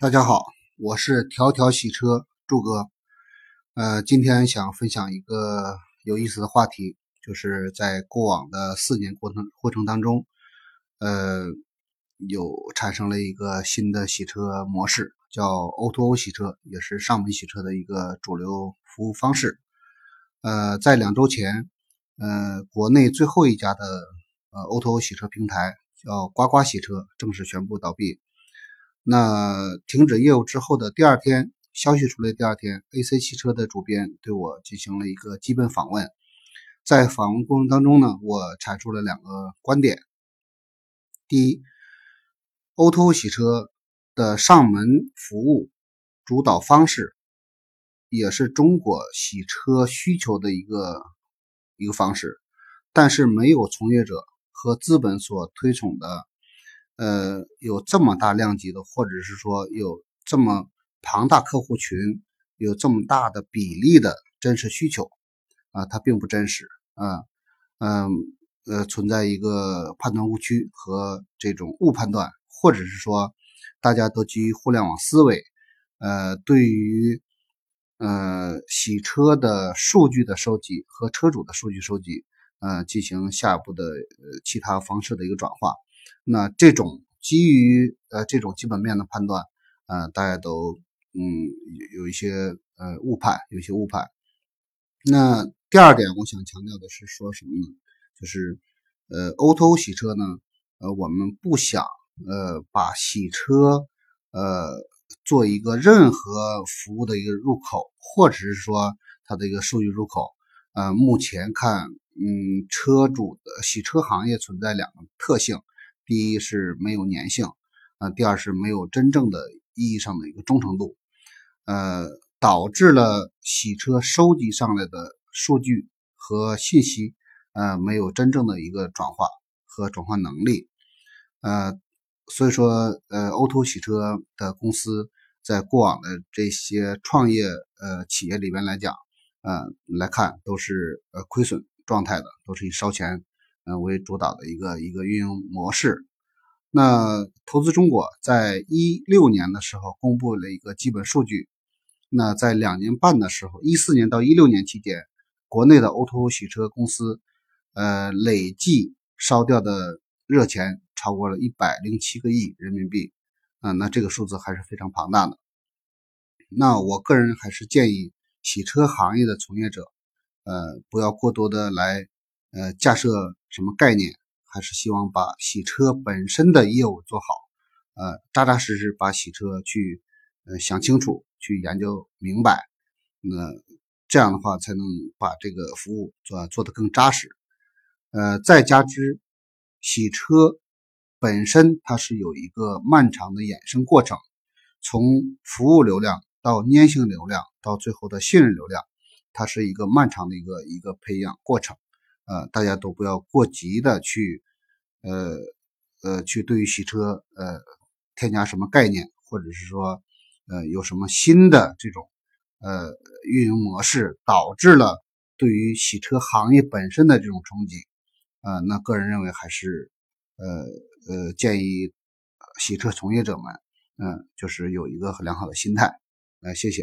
大家好，我是条条洗车柱哥。呃，今天想分享一个有意思的话题，就是在过往的四年过程过程当中，呃，有产生了一个新的洗车模式，叫 O2O 洗车，也是上门洗车的一个主流服务方式。呃，在两周前，呃，国内最后一家的呃 O2O 洗车平台叫呱呱洗车正式宣布倒闭。那停止业务之后的第二天，消息出来第二天，AC 汽车的主编对我进行了一个基本访问。在访问过程当中呢，我阐述了两个观点：第一，O2O 洗车的上门服务主导方式，也是中国洗车需求的一个一个方式，但是没有从业者和资本所推崇的。呃，有这么大量级的，或者是说有这么庞大客户群，有这么大的比例的真实需求啊，它并不真实啊，嗯呃，存在一个判断误区和这种误判断，或者是说大家都基于互联网思维，呃，对于呃洗车的数据的收集和车主的数据收集，呃，进行下一步的呃其他方式的一个转化。那这种基于呃这种基本面的判断，呃，大家都嗯有有一些呃误判，有些误判。那第二点，我想强调的是说什么呢？就是呃，O2O 洗车呢，呃，我们不想呃把洗车呃做一个任何服务的一个入口，或者是说它的一个数据入口。呃，目前看，嗯，车主的洗车行业存在两个特性。第一是没有粘性，呃，第二是没有真正的意义上的一个忠诚度，呃，导致了洗车收集上来的数据和信息，呃，没有真正的一个转化和转化能力，呃，所以说，呃，O2O 洗车的公司在过往的这些创业呃企业里边来讲，呃，来看都是呃亏损状态的，都是以烧钱。呃，为主导的一个一个运营模式。那投资中国在一六年的时候公布了一个基本数据。那在两年半的时候，一四年到一六年期间，国内的 O2O 洗车公司，呃，累计烧掉的热钱超过了一百零七个亿人民币。啊，那这个数字还是非常庞大的。那我个人还是建议洗车行业的从业者，呃，不要过多的来。呃，架设什么概念，还是希望把洗车本身的业务做好，呃，扎扎实实把洗车去呃想清楚，去研究明白，那这样的话才能把这个服务做做得更扎实。呃，再加之洗车本身它是有一个漫长的衍生过程，从服务流量到粘性流量到最后的信任流量，它是一个漫长的一个一个培养过程。呃，大家都不要过急的去，呃呃，去对于洗车呃添加什么概念，或者是说呃有什么新的这种呃运营模式，导致了对于洗车行业本身的这种冲击，呃，那个人认为还是呃呃建议洗车从业者们，嗯，就是有一个很良好的心态，呃，谢谢。